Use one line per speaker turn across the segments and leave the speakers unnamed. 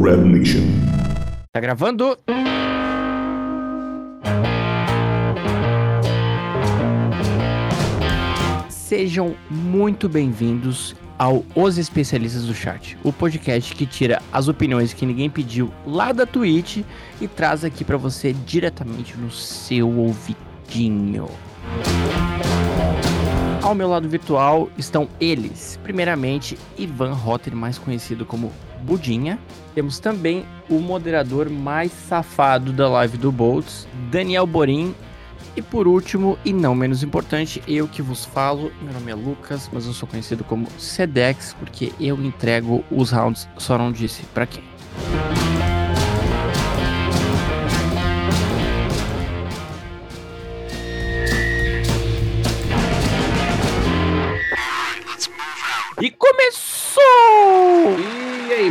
Red Nation.
Tá gravando? Sejam muito bem-vindos ao Os Especialistas do Chat, o podcast que tira as opiniões que ninguém pediu lá da Twitch e traz aqui pra você diretamente no seu ouvidinho. Ao meu lado virtual estão eles. Primeiramente, Ivan Rotter, mais conhecido como Budinha. Temos também o moderador mais safado da live do Bolts, Daniel Borim. E por último, e não menos importante, eu que vos falo. Meu nome é Lucas, mas eu sou conhecido como Sedex, porque eu entrego os rounds, só não disse pra quem.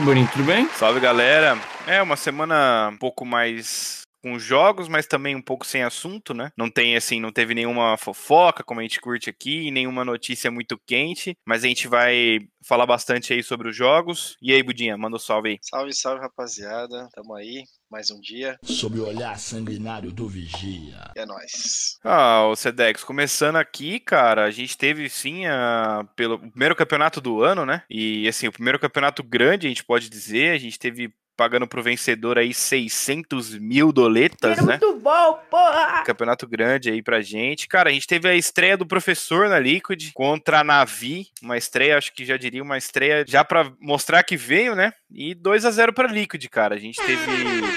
Aí, Borim, tudo bem?
Salve galera! É uma semana um pouco mais com jogos, mas também um pouco sem assunto, né? Não tem assim, não teve nenhuma fofoca, como a gente curte aqui, nenhuma notícia muito quente, mas a gente vai falar bastante aí sobre os jogos. E aí, Budinha, manda um salve aí.
Salve, salve, rapaziada. Tamo aí, mais um dia.
Sob o olhar sanguinário do vigia.
E é nóis.
Ah, o Sedex, começando aqui, cara, a gente teve sim a, pelo o primeiro campeonato do ano, né? E assim, o primeiro campeonato grande, a gente pode dizer, a gente teve pagando pro vencedor aí 600 mil doletas, né?
Muito bom, porra!
Campeonato grande aí pra gente. Cara, a gente teve a estreia do professor na Liquid contra a Navi. Uma estreia, acho que já diria uma estreia já pra mostrar que veio, né? E 2 a 0 pra Liquid, cara. A gente teve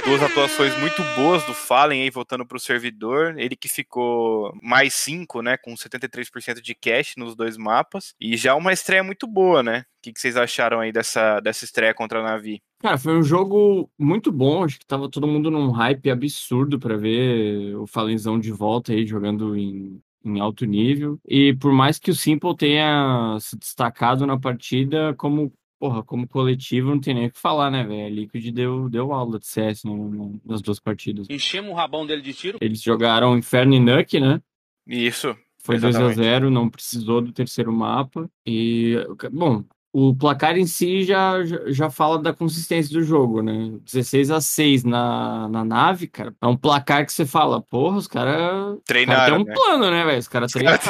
duas atuações muito boas do Fallen aí voltando pro servidor. Ele que ficou mais 5, né? Com 73% de cash nos dois mapas. E já uma estreia muito boa, né? O que, que vocês acharam aí dessa, dessa estreia contra a Navi?
Cara, foi um jogo muito bom. Acho que tava todo mundo num hype absurdo pra ver o Falenzão de volta aí jogando em, em alto nível. E por mais que o Simple tenha se destacado na partida, como, porra, como coletivo, não tem nem o que falar, né, velho? A Liquid deu, deu aula de CS no- no- nas duas partidas.
Enchemos o rabão dele de tiro.
Eles jogaram Inferno e Nuke, né?
Isso.
Foi 2 a
Exatamente.
0 não precisou do terceiro mapa. E, bom, o placar em si já, já, fala da consistência do jogo, né? 16 a 6 na, na nave, cara. É um placar que você fala, porra, os caras cara
Treinaram,
tem um
né?
plano, né, velho? Os caras treinaram.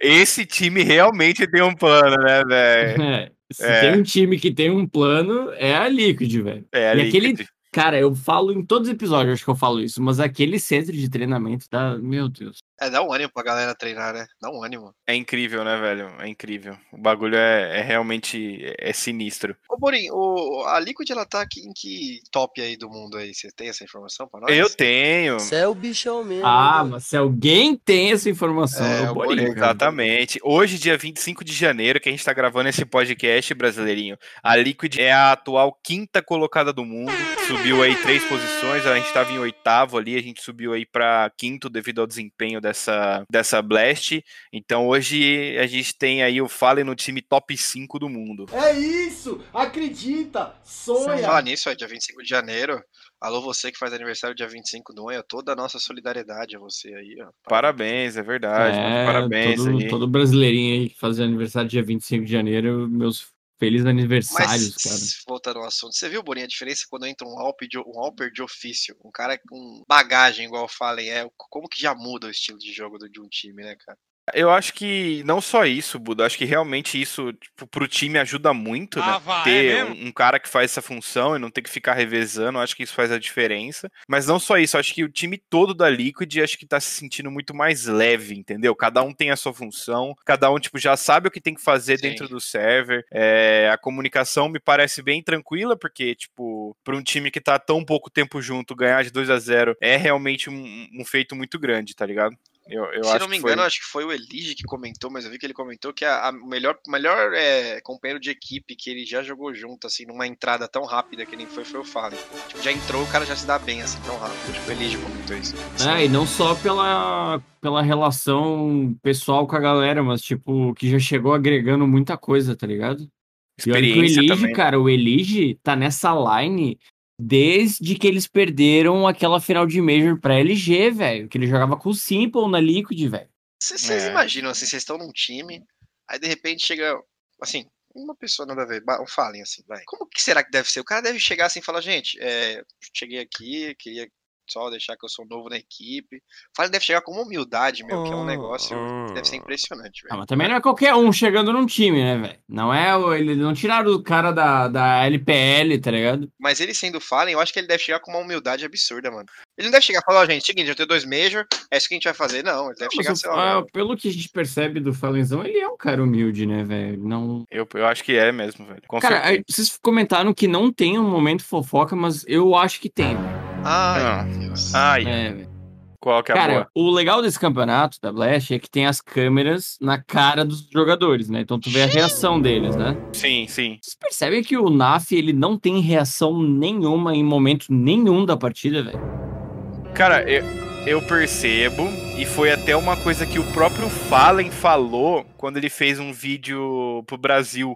Esse time realmente tem um plano, né, velho?
É, se
É.
tem um time que tem um plano, é a Liquid, velho.
É, a
E aquele-
Liquid.
Cara, eu falo em todos os episódios, acho que eu falo isso, mas aquele centro de treinamento tá. Meu Deus.
É, dá um ânimo pra galera treinar, né? Dá um ânimo.
É incrível, né, velho? É incrível. O bagulho é, é realmente é sinistro.
Ô, Borim, o, a Liquid, ela tá aqui em que top aí do mundo aí? Você tem essa informação pra nós?
Eu tenho.
Você é o bichão mesmo.
Ah, mas se alguém tem essa informação,
É,
é, o cara.
Exatamente. Hoje, dia 25 de janeiro, que a gente tá gravando esse podcast brasileirinho, a Liquid é a atual quinta colocada do mundo. Subiu aí três posições, a gente tava em oitavo ali, a gente subiu aí pra quinto devido ao desempenho dessa, dessa Blast. Então hoje a gente tem aí o Fallen no time top 5 do mundo.
É isso! Acredita! Sonha!
Falar nisso, é dia 25 de janeiro. Alô, você que faz aniversário dia 25 do ano, toda a nossa solidariedade a você aí, ó.
Parabéns, é verdade. muito
É,
parabéns
todo,
aí.
todo brasileirinho aí que faz aniversário dia 25 de janeiro, meus felizes aniversários,
Mas,
cara.
voltando ao assunto, você viu, Borinha, a diferença quando entra um Alper de, um Alper de ofício, um cara com bagagem, igual falem, é, como que já muda o estilo de jogo de um time, né, cara?
Eu acho que não só isso, Buda, acho que realmente isso, tipo, pro time ajuda muito, né?
Ah, vai, é
ter
mesmo?
um, um cara que faz essa função e não ter que ficar revezando, acho que isso faz a diferença. Mas não só isso, acho que o time todo da Liquid acho que tá se sentindo muito mais leve, entendeu? Cada um tem a sua função, cada um, tipo, já sabe o que tem que fazer
Sim.
dentro do server. É, a comunicação me parece bem tranquila, porque, tipo, pra um time que tá tão pouco tempo junto, ganhar de 2 a 0 é realmente um, um feito muito grande, tá ligado? Eu, eu
Se
acho
não me
que foi-
engano, acho que foi o Elige que comentou, mas eu vi que ele comentou que a, a melhor, melhor é, companheiro de equipe que ele já jogou junto, assim, numa entrada tão rápida que nem foi, foi o Fallen. Tipo, já entrou, o cara já se dá bem, assim, tão rápido. Tipo, o Elige comentou isso.
É, e não só pela, pela relação pessoal com a galera, mas, tipo, que já chegou agregando muita coisa, tá ligado? E olha que o
experiência
Elige,
também.
cara, o Elige tá nessa line desde que eles perderam aquela final de Major pra LG, velho. Que ele jogava com o Simple na Liquid, velho.
Vocês
É.
imaginam, assim, vocês estão num time, aí de repente chega, assim, uma pessoa nada a ver, ba- falem assim, vai. Como que será que deve ser? O cara deve chegar assim e falar, gente, é, cheguei aqui, queria só deixar que eu sou novo na equipe. Fala, deve chegar com uma humildade, meu, que é um negócio que deve ser impressionante,
Ah,
velho.
mas também não é qualquer um chegando num time, né, velho? Não é. o- Ele não tiraram o cara da, da LPL, tá ligado?
Mas ele sendo Fallen, eu acho que ele deve chegar com uma humildade absurda, mano. Ele não deve chegar e falar, ó, gente, seguinte, eu tenho dois Major, é isso que a gente vai fazer. Não, ele deve chegar
Mas
assim,
o-
ó,
ah,
não,
pelo que a gente percebe do Falenzão, ele é um cara humilde, né, velho? Não.
Eu, eu acho que é mesmo, velho. Com
Cara,
certeza.
vocês comentaram que não tem um momento fofoca, mas eu acho que tem. velho.
Ai,
Ah.
meu Deus.
Ai,
É,
qual que é a
Cara,
boa?
o legal desse campeonato da Blast é que tem as câmeras na cara dos jogadores, né? Então tu vê a reação deles, né?
Sim, sim.
Vocês percebem que o Naf ele não tem reação nenhuma em momento nenhum da partida, velho?
Cara, eu, eu percebo, e foi até uma coisa que o próprio Fallen falou quando ele fez um vídeo pro Brasil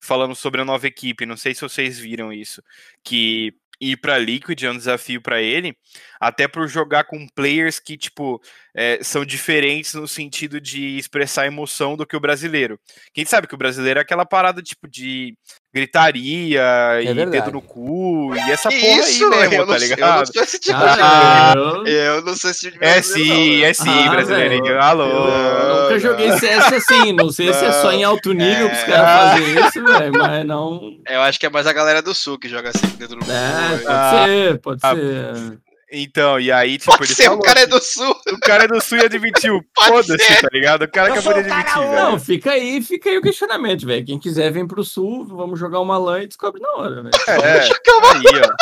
falando sobre a nova equipe. Não sei se vocês viram isso. Que ir pra Liquid é um desafio pra ele, até por jogar com players que, tipo, é, são diferentes no sentido de expressar emoção do que o brasileiro. Quem sabe que o brasileiro é aquela parada, tipo, de gritaria e
verdade.
dedo no cu, e essa
Que
porra
isso,
aí mesmo,
eu, não,
tá
sei- eu
ligado?
não sou esse tipo
Ah,
de
eu-
Eu não sou esse tipo de
É
não,
sim,
velho.
é sim,
Ah,
brasileirinho.
velho.
Alô.
Eu nunca
não.
joguei CS assim, não sei se é só em alto nível que os
É.
caras fazem isso, velho, mas não.
Eu acho que é mais a galera do sul que joga assim dentro do
É, pode
Ah,
ser, pode
ah,
ser.
Então, e aí, tipo,
Pode
ele
ser, o
falou
cara é do sul.
o cara é do sul e admitiu.
Pode
Foda-se, tá ligado? O cara acabou de admitir,
Não,
velho.
fica aí, fica aí o questionamento, velho. Quem quiser vem pro sul, vamos jogar uma LAN e descobre na hora, velho.
É, aí, ó.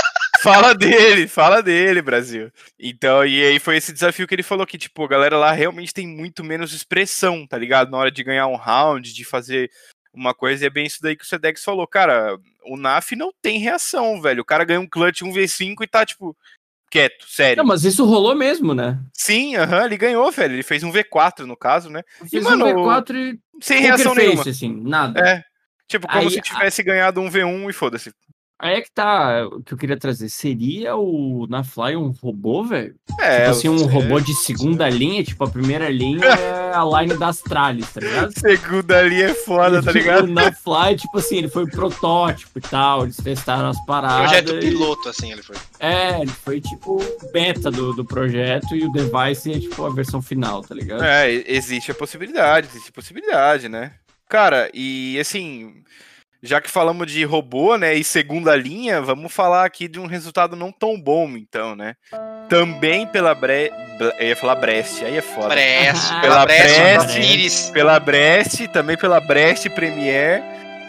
Fala dele, fala dele, Brasil. Então, e aí foi esse desafio que ele falou que, tipo, a galera lá realmente tem muito menos expressão, tá ligado? Na hora de ganhar um round, de fazer uma coisa, e é bem isso daí que o Sedex falou. Cara, o NAF não tem reação, velho. O cara ganha um clutch 1v5 e tá, tipo, quieto, sério.
Não, mas isso rolou mesmo, né?
Sim, aham, ele ganhou, velho. Ele fez um V4 no caso, né?
Fiz
mano,
um V4 e
Sem reação
face,
nenhuma.
assim, nada.
É. Tipo, como
Aí,
se tivesse ganhado um V1 e foda-se.
Aí é que tá, o que eu queria trazer. Seria o na Fly um robô, velho?
É,
tipo assim, um robô de segunda linha, tipo, a primeira linha é a line das tralhas, tá ligado?
Segunda ali é foda, tá ligado?
O na Fly, tipo assim, ele foi protótipo e tal, eles testaram as paradas.
Projeto
e-
piloto, assim, ele foi.
É, ele foi tipo beta do, do projeto e o device é tipo a versão final, tá ligado?
É, e- existe a possibilidade, existe a possibilidade, né? Cara, e assim, já que falamos de robô, né, e segunda linha, vamos falar aqui de um resultado não tão bom, então, né? Também pela Bre... Bre- Eu ia falar Brest, aí é foda.
Brest, pela Brest,
Brest. Pela Brest, também pela Brest Premier.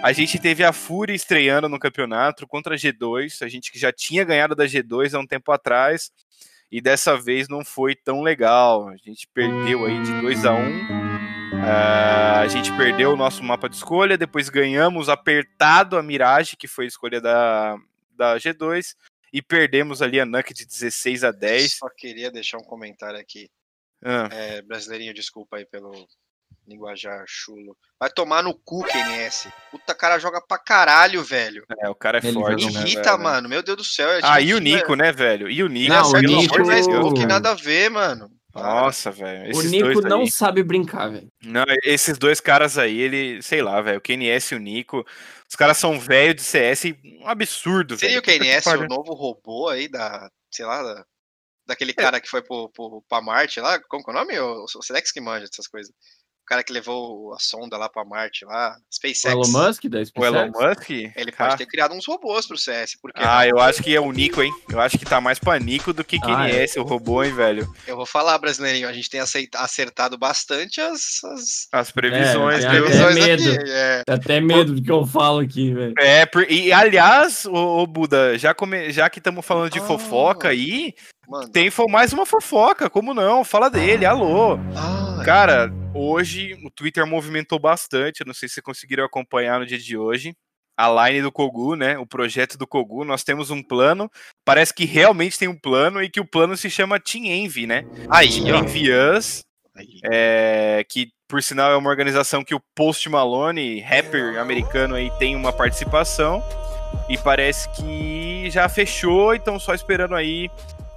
A gente teve a Fúria estreando no campeonato contra a G2. A gente que já tinha ganhado da G2 há um tempo atrás. E dessa vez não foi tão legal. A gente perdeu aí de 2 a 1 a gente perdeu o nosso mapa de escolha. Depois ganhamos apertado a Mirage, que foi a escolha da, da G2. E perdemos ali a Nuke de 16 a 10.
Só queria deixar um comentário aqui.
Ah,
É, brasileirinho, desculpa aí pelo linguajar chulo. Vai tomar no cu, KNS. Puta, cara joga pra caralho, velho.
é, o cara é
Ele
forte,
joga
né, velho?
mano. Meu Deus do céu. é
Ah,
tipo
e o Nico, né, velho? E o Nico,
Não, o Nico-
pô, que
velho.
nada a ver, mano.
Nossa, velho.
o Nico
dois
não
aí-
sabe brincar, velho.
Não, esses dois caras aí, ele, sei lá, velho. O KNS e o Nico. Os caras são velho de CS, um absurdo,
Seria o
velho. Puta que
KNS o novo robô aí da, sei lá, da- daquele cara que foi pro, pro, pra Marte lá? Como que é o nome? O, o Sedex que manja dessas coisas. O cara que levou a sonda lá pra Marte lá,
O
SpaceX.
Elon Musk da
O Elon
SpaceX.
Musk?
Ele
Ah.
pode ter criado uns robôs pro CS, porque
Ah, eu acho que é o Nico, hein? Eu acho que tá mais pra Nico do que
Ah,
KNS, o robô, hein, velho?
eu vou falar, brasileirinho, a gente tem acertado bastante as, as
As previsões,
É,
as
viu?
até
previsões
medo.
aqui. É.
Até medo do que eu falo aqui, velho.
É, por- e aliás, ô, ô, Buda, já, come- já que estamos falando de
Ah.
fofoca aí,
Mano,
tem mais uma fofoca, como não? Fala dele, alô.
ai,
Cara, hoje o Twitter movimentou bastante. eu Não sei se vocês conseguiram acompanhar no dia de hoje. A line do Kogu, né? O projeto do Kogu. Nós temos um plano. Parece que realmente tem um plano e que o plano se chama Team Envy, né?
aí,
Team. Envy Us, é, que por sinal é uma organização que o Post Malone, rapper americano aí, tem uma participação. E parece que já fechou, então só esperando aí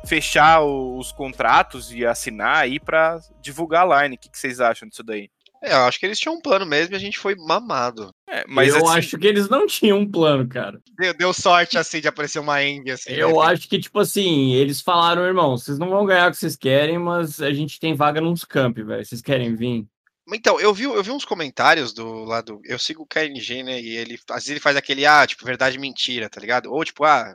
fechar o- os contratos e assinar aí pra divulgar a line. O que, que vocês acham disso daí?
É, eu acho que eles tinham um plano mesmo e a gente foi mamado.
É, mas
eu
assim,
acho que eles não tinham um plano, cara.
Deu, deu sorte, assim, de aparecer uma Envy, assim.
Eu
né?
acho que, tipo assim, eles falaram, irmão, vocês não vão ganhar o que vocês querem, mas a gente tem vaga nos camp, velho. Vocês querem vir?
Então, eu vi, eu vi uns comentários do lado. Eu sigo o KNG, né? E ele às vezes ele faz aquele, ah, tipo, verdade mentira, tá ligado? Ou tipo, ah,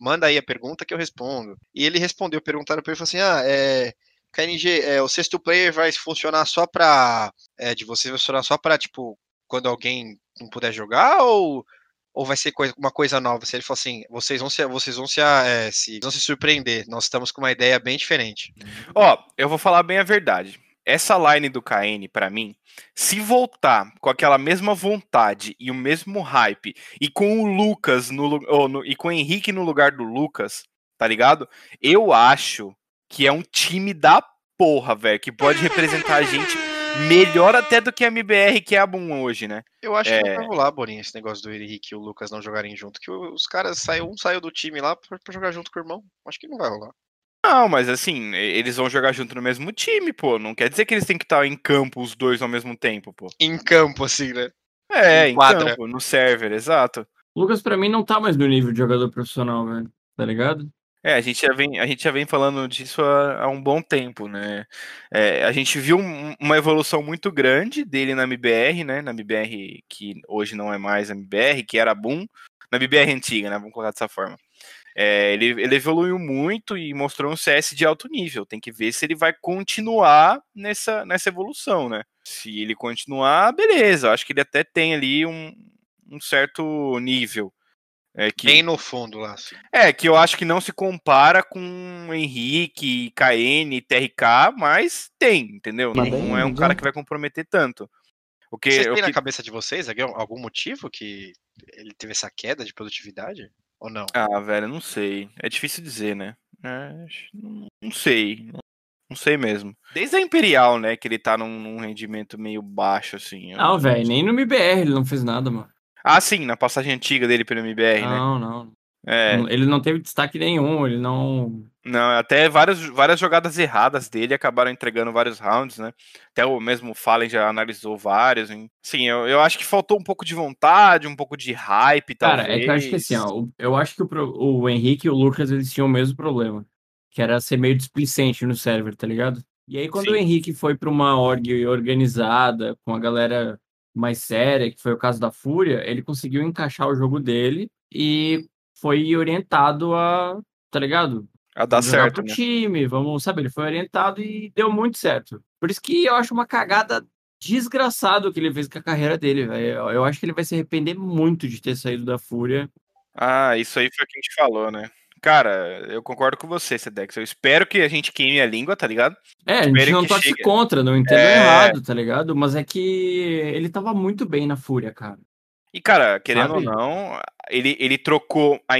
manda aí a pergunta que eu respondo. E ele respondeu, perguntaram pra ele falou assim: ah, é. KNG, é, o sexto player vai funcionar só pra. É, de vocês vai funcionar só pra, tipo, quando alguém não puder jogar? Ou, ou vai ser coisa- uma coisa nova? Se ele falou assim, vocês vão se, vocês vão se, é, se, vão se surpreender. Nós estamos com uma ideia bem diferente.
Ó, eu vou falar bem a verdade. Essa line do KN, pra mim, se voltar com aquela mesma vontade e o mesmo hype, e com o Lucas no, no- e com o Henrique no lugar do Lucas, tá ligado? Eu acho que é um time da porra, velho, que pode representar a gente melhor até do que a MBR, que é a Boom hoje, né?
Eu acho que
É.
não vai rolar, Borinha, esse negócio do Henrique e o Lucas não jogarem junto. Que os caras saiu, um saiu do time lá pra, pra jogar junto com o irmão. Acho que não vai rolar.
Não, mas assim, eles vão jogar junto no mesmo time, pô. Não quer dizer que eles têm que estar em campo os dois ao mesmo tempo, pô.
Em campo, assim, né?
É,
Em
em campo, no server, exato.
O Lucas, pra mim, não tá mais no nível de jogador profissional, velho. Tá ligado?
É, a gente já vem, a gente já vem falando disso há, há um bom tempo, né? É, a gente viu um- uma evolução muito grande dele na MBR, né? Na MBR que hoje não é mais a MBR, que era a Boom, na MBR antiga, né? Vamos colocar dessa forma. É, ele, ele evoluiu muito e mostrou um CS de alto nível. Tem que ver se ele vai continuar nessa, nessa evolução, né? Se ele continuar, beleza. Acho que ele até tem ali um, um certo nível. É, que,
Bem no fundo lá, assim.
é, que eu acho que não se compara com Henrique, KN, TRK, mas tem, entendeu? Não, é um cara
é.
que vai comprometer tanto. O que,
Vocês
o
têm na
que-
cabeça de vocês algum motivo que ele teve essa queda de produtividade? Ou não?
Ah, velho, não sei. É difícil dizer, né? É, não, não sei. Não, não sei mesmo. Desde a Imperial, né, que ele tá num, num rendimento meio baixo, assim.
Não, velho, nem no MBR ele não fez nada, mano.
Ah, sim, na passagem antiga dele pelo MBR, né?
Não, não.
É,
Ele não teve destaque nenhum, ele não.
Não, até várias, várias jogadas erradas dele acabaram entregando vários rounds, né? Até o mesmo Fallen já analisou vários. hein? Sim, eu, eu acho que faltou um pouco de vontade, um pouco de hype,
Cara,
talvez.
é que eu acho que assim, ó, eu acho que o, o Henrique e o Lucas eles tinham o mesmo problema, que era ser meio displicente no server, tá ligado? E aí, quando
Sim.
o Henrique foi pra uma org organizada, com a galera mais séria, que foi o caso da Fúria, ele conseguiu encaixar o jogo dele e foi orientado a, tá ligado?
A dar certo,
pro
né?
time, vamos, sabe? Ele foi orientado e deu muito certo. Por isso que eu acho uma cagada desgraçado o que ele fez com a carreira dele, velho. Eu, acho que ele vai se arrepender muito de ter saído da Fúria.
Ah, isso aí foi o que a gente falou, né? Cara, eu concordo com você, Sedex. Eu espero que a gente queime a língua, tá ligado?
É, a gente não torce
chegue.
contra, não entendo
É.
errado, tá ligado? Mas é que ele tava muito bem na Fúria, cara.
E, cara, querendo
Sabe?
ou não, ele, ele trocou a,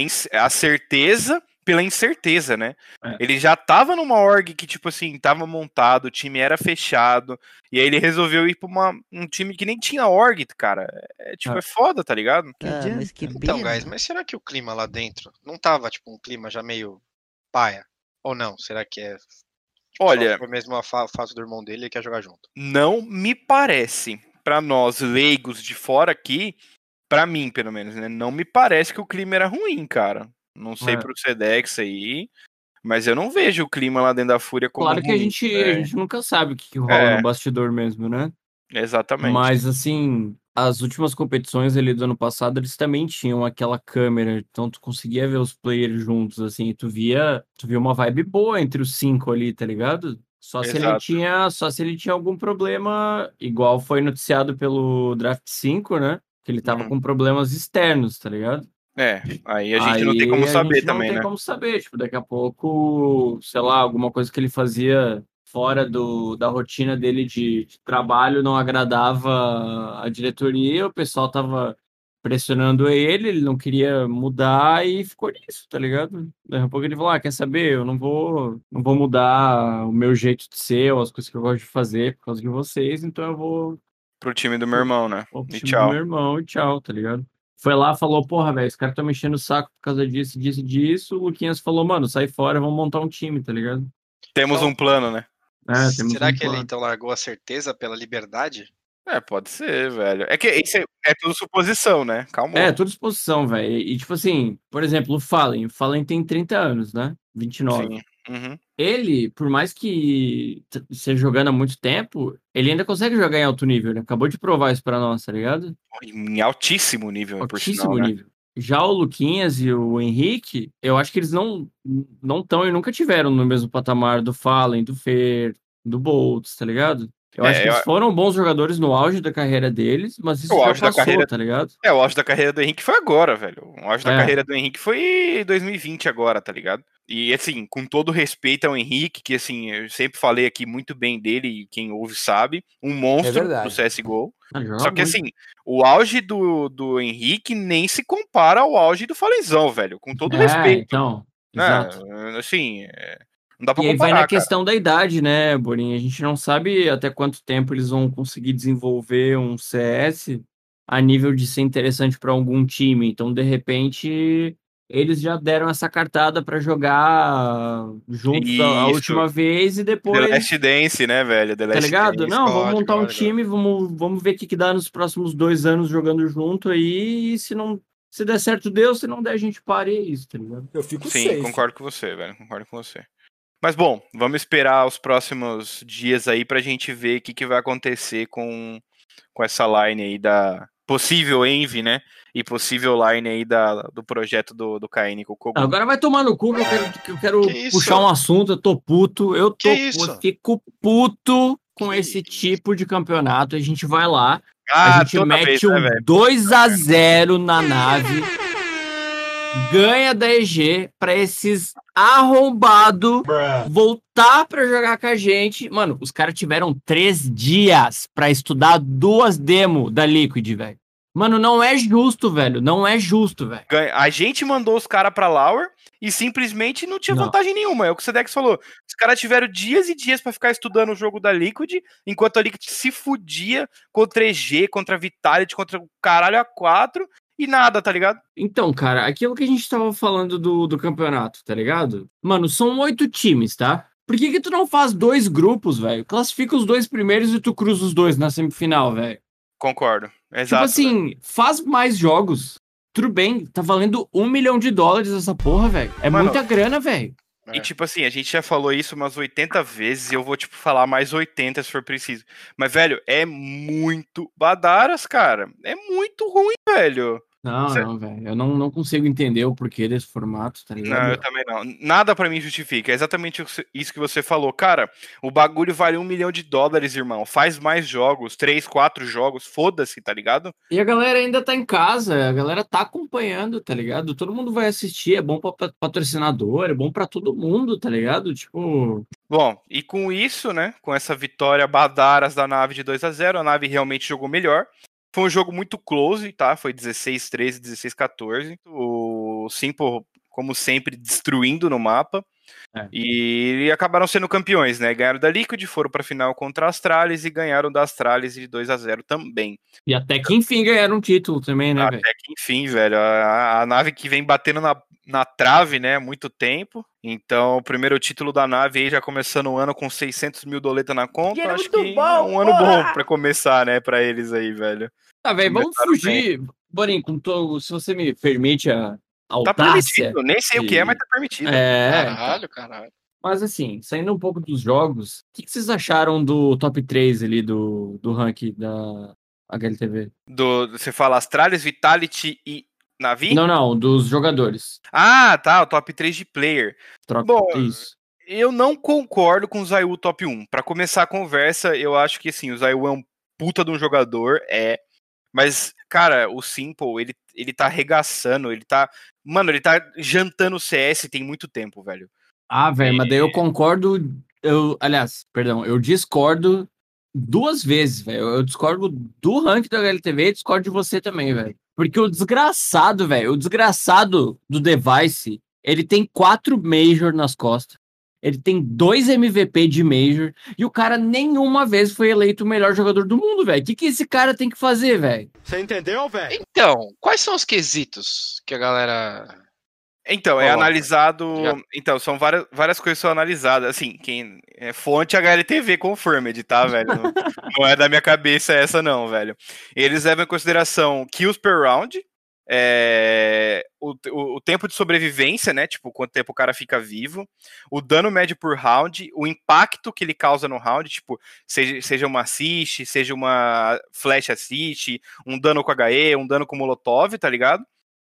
a certeza pela incerteza, né?
É.
Ele já tava numa org que, tipo assim, tava montado, o time era fechado, e aí ele resolveu ir pra uma, um time que nem tinha org, cara. É, tipo,
É.
é foda, tá ligado?
Ah, mas que
Então,
pena.
guys, mas será que o clima lá dentro não tava, tipo, um clima já meio paia? Ou não? Será que é.
Olha,
Só foi mesmo a fa fato do irmão dele e quer jogar junto?
não me parece, pra nós leigos de fora aqui, pra mim, pelo menos, né? Não me parece que o clima era ruim, cara. Não sei
É.
pro Sedex aí, mas eu não vejo o clima lá dentro da Fúria como
Claro que a gente,
É,
a gente nunca sabe o que, que rola
É.
no bastidor mesmo, né?
Exatamente.
Mas assim, as últimas competições ali do ano passado, eles também tinham aquela câmera, então tu conseguia ver os players juntos, assim, e tu via, tu via uma vibe boa entre os cinco ali, tá ligado? Só se ele tinha, só se ele tinha algum problema, igual foi noticiado pelo Draft 5, né? Que ele tava
Uhum.
com problemas externos, tá ligado?
É, aí a gente não tem como
Aí
saber também,
não tem
né?
como saber, tipo, daqui a pouco, sei lá, alguma coisa que ele fazia fora do, da rotina dele de, de trabalho não agradava a diretoria, o pessoal tava pressionando ele, ele não queria mudar e ficou nisso, tá ligado? Daqui a pouco ele falou, ah, quer saber, eu não vou, não vou mudar o meu jeito de ser ou as coisas que eu gosto de fazer por causa de vocês, então eu vou
Pro time do meu irmão, né?
Pô, pro
E
time
tchau.
do meu irmão e tchau, tá ligado? Foi lá, falou, porra, velho, os caras estão mexendo o saco por causa disso, disso, disso. O Luquinhas falou, mano, sai fora, vamos montar um time, tá ligado?
Temos
Só-
um plano, né?
É, temos
Será
um
que ele
plano.
então largou a certeza pela liberdade?
É, pode ser, velho. É que isso é, é tudo suposição, né? Calma.
É, tudo exposição, velho. E, tipo assim, por exemplo, o Fallen. O Fallen tem 30 anos, né? 29.
Sim. Uhum.
Ele, por mais que esteja jogando há muito tempo, ele ainda consegue jogar em alto nível. Ele acabou de provar isso pra nós, tá ligado?
Em altíssimo nível, por
Altíssimo
sinal, né?
nível. Já o Luquinhas e o Henrique, eu acho que eles não não estão e nunca tiveram no mesmo patamar do Fallen, do Fer, do Boltz, tá ligado? Eu
É,
acho que eles foram bons jogadores no auge da carreira deles, mas isso
O
já
auge da
passou,
carreira-
tá ligado?
É, o auge da carreira do Henrique foi agora, velho. O auge da
É.
carreira do Henrique foi 2020 agora, tá ligado? E assim, com todo respeito ao Henrique, que assim, eu sempre falei aqui muito bem dele, e quem ouve sabe, um monstro
verdade.
do CSGO. Só que assim, o auge do, do Henrique nem se compara ao auge do Falenzão, velho. Com todo
É,
respeito.
então,
né?
exato.
Assim, é, não dá pra
E aí vai
comparar,
na
cara.
questão da idade, né, Borinha? A gente não sabe até quanto tempo eles vão conseguir desenvolver um CS a nível de ser interessante para algum time. Então, de repente, eles já deram essa cartada para jogar juntos a, a
Isso.
última vez e
The
depois.
Last Dance, né, velho? The
Tá
Last
ligado?
Dance.
Não, vamos montar um time, vamos, vamos ver o que, que dá nos próximos dois anos jogando junto aí. E se não. Se der certo, deu. Se não der, a gente para e é isso, tá ligado?
Eu fico
Sim,
safe.
concordo com você, velho. Concordo com você. Mas bom, vamos esperar os próximos dias aí pra gente ver o que, que vai acontecer com, com essa line aí da possível Envy, né? E possível line aí da, do projeto do, do KN com o Kogu.
Agora vai tomar no cu que eu quero, que eu quero
Que
puxar um assunto. Eu tô puto. Eu tô eu fico puto com
Que
esse
isso?
tipo de campeonato. A gente vai lá,
ah,
a gente mete
vez, né,
um
velho?
2 a 0 na nave, ganha da EG pra esses arrombado voltar pra jogar com a gente. Mano, os caras tiveram três dias pra estudar duas demo da Liquid, velho. Mano, não é justo, velho. Não é justo, velho.
A gente mandou os caras pra Lauer e simplesmente não tinha
Não.
vantagem nenhuma. É o que o Sedex falou. Os caras tiveram dias e dias pra ficar estudando o jogo da Liquid, enquanto a Liquid se fudia contra EG, contra a Vitality, contra o caralho A4 e nada, tá ligado?
Então, cara, aquilo que a gente tava falando do, do campeonato, tá ligado? Mano, são oito times, tá? Por que que tu não faz dois grupos, velho? Classifica os dois primeiros e tu cruza os dois na semifinal, velho.
Concordo.
Tipo
Exato.
assim, faz mais jogos. Tudo bem, tá valendo um milhão de dólares essa porra, velho. É
Mano,
muita grana, velho.
E tipo assim, a gente já falou isso umas 80 vezes e eu vou, tipo, falar mais 80 se for preciso. Mas, velho, é muito badaras, cara. É muito ruim, velho.
Não, não, velho. Eu não, não consigo entender o porquê desse formato, tá ligado?
Não, eu também não. Nada pra mim justifica. É exatamente isso que você falou. Cara, o bagulho vale um milhão de dólares, irmão. Faz mais jogos, três, quatro jogos, foda-se, tá ligado?
E a galera ainda tá em casa, a galera tá acompanhando, tá ligado? Todo mundo vai assistir, é bom pra pa- patrocinador, é bom pra todo mundo, tá ligado? Tipo,
Bom, e com isso, né, com essa vitória badaras da nave de 2 a 0 a nave realmente jogou melhor. Foi um jogo muito close, tá? Foi 16-13, 16-14. O Simple, como sempre, destruindo no mapa.
É.
E acabaram sendo campeões, né? Ganharam da Liquid, foram pra final contra a Astralis e ganharam da Astralis de 2 a 0 também.
e até que enfim ganharam um título também, né?
Até que enfim, velho, a, a nave que vem batendo na, na trave, né, há muito tempo. Então, o primeiro título da nave aí já começando o ano com 600 mil doleta na conta.
Dinheiro
Acho
muito
que
bom,
é um ano
porra!
bom pra começar, né, pra eles aí, velho.
Tá, velho, vamos fugir. Borinho, com to... se você me permite a
Tá
audácia.
permitido, nem sei o que é, mas tá permitido.
É,
Caralho, caralho.
mas assim, saindo um pouco dos jogos, o que, que vocês acharam do top 3 ali do, do ranking da HLTV?
Do, você fala Astralis, Vitality e Navi?
Não, não, dos jogadores.
Ah, tá, o top 3 de player.
Troca
Bom,
isso.
Eu não concordo com o Zayu top 1. Pra começar a conversa, eu acho que assim, o Zayu é um puta de um jogador, é. Mas, cara, o Simple, ele, ele tá arregaçando, ele tá. Mano, ele tá jantando o CS tem muito tempo, velho.
Ah, velho, mas daí eu concordo. Eu, aliás, perdão, eu discordo duas vezes, velho. Eu discordo do ranking da HLTV e discordo de você também, velho. Porque o desgraçado, velho, o desgraçado do device, ele tem quatro Major nas costas. Ele tem dois MVP de Major. E o cara nenhuma vez foi eleito o melhor jogador do mundo, velho. O que, que esse cara tem que fazer, velho?
Você entendeu, velho?
Então, quais são os quesitos que a galera
Então, é analisado.
já-
Então, são várias, várias coisas que são analisadas. Assim, quem é fonte HLTV Confirmed, tá, velho? Não, não é da minha cabeça essa, não, velho. Eles levam em consideração kills per round, é, o, o- o tempo de sobrevivência, né? Tipo, quanto tempo o cara fica vivo, o dano médio por round, o impacto que ele causa no round, tipo, seja, seja uma assist, seja uma flash assist, um dano com HE, um dano com molotov, tá ligado?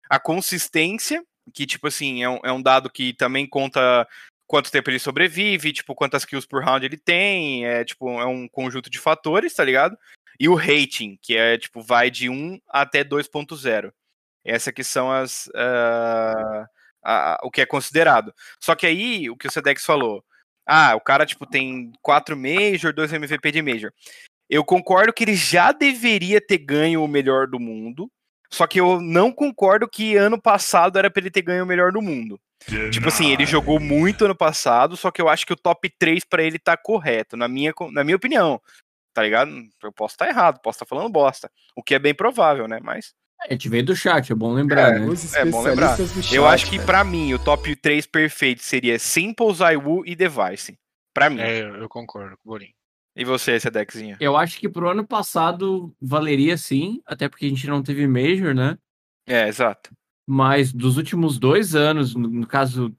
A consistência, que, tipo assim, é um, é um dado que também conta quanto tempo ele sobrevive, tipo, quantas kills por round ele tem, é, tipo, é um conjunto de fatores, tá ligado? E o rating, que é, tipo, vai de 1 até 2.0. Essa que são as... ah, a- o que é considerado. Só que aí, o que o Sedex falou, ah, o cara, tipo, tem 4 Major, 2 MVP de Major. Eu concordo que ele já deveria ter ganho o melhor do mundo, só que eu não concordo que ano passado era pra ele ter ganho o melhor do mundo. Tipo assim, ele jogou muito ano passado, só que eu acho que o top 3 pra ele tá correto, na minha, na minha opinião. Tá ligado? Eu posso estar errado, posso estar falando bosta. O que é bem provável, né? Mas
A gente veio do chat, é bom lembrar, né?
Os
É bom lembrar.
do
eu
chat,
acho que
velho.
pra mim o top 3 perfeito seria Simple, Zaiwu e Device. Pra mim.
É, eu concordo com o Bolinho.
E você, Sedexinha?
Eu acho que pro ano passado valeria sim, até porque a gente não teve Major, né?
É, exato.
Mas dos últimos dois anos, no, no caso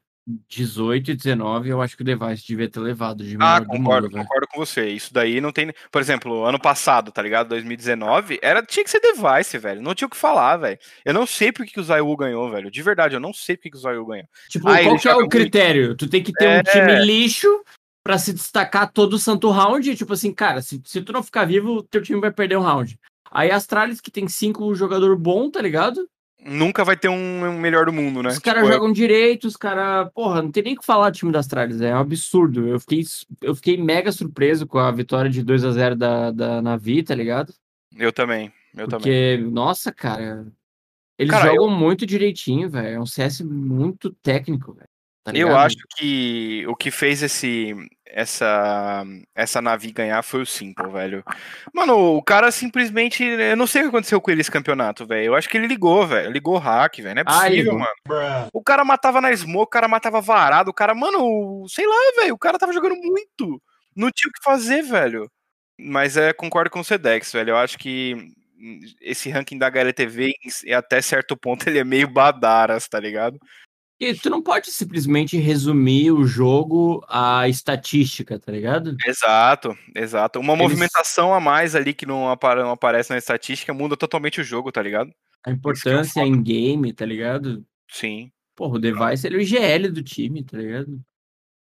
18 e 19, eu acho que o Device devia ter levado de
Ah, concordo,
mundo, velho.
concordo com você. Isso daí não tem. Por exemplo, ano passado, tá ligado? 2019, era, tinha que ser Device, velho. Não tinha o que falar, velho. Eu não sei por que, o Zaiwu ganhou, velho. De verdade, eu não sei por que, o Zaiwu ganhou.
Tipo,
Ah,
qual que é o
muito.
critério? Tu tem que ter
É.
um time lixo pra se destacar todo santo round. e, Tipo assim, cara, se, se tu não ficar vivo, teu time vai perder um round. Aí a Astralis, que tem cinco jogador bom, tá ligado?
Nunca vai ter um, melhor do mundo, né?
Os caras
Tipo, é-
jogam direito, os caras. Porra, não tem nem o que falar do time da Astralis, é um absurdo. Eu fiquei, eu fiquei mega surpreso com a vitória de 2 a 0 da, da Navi, tá ligado?
Eu também. Eu também.
Porque, nossa, cara. Eles
Cara,
jogam muito direitinho, velho. É um CS muito técnico, velho. tá
Eu acho que o que fez esse essa essa Navi ganhar foi o Simple, velho. Mano, o cara simplesmente, eu não sei o que aconteceu com ele esse campeonato, velho. Eu acho que ele ligou, velho. Ligou o hack, velho. Não é
Ah,
possível,
ligou.
mano. O cara matava na smoke, o cara matava varado, o cara, mano, sei lá, velho, o cara tava jogando muito. Não tinha o que fazer, velho. Mas é, concordo com o Sedex, velho. Eu acho que esse ranking da HLTV, até certo ponto, ele é meio badaras, tá ligado?
E tu não pode simplesmente resumir o jogo à estatística, tá ligado?
Exato, exato. Uma
Eles-
movimentação a mais ali que não, apa- não aparece na estatística muda totalmente o jogo, tá ligado?
A importância em game, tá ligado?
Sim.
Porra, o Device ele é o IGL do time, tá ligado?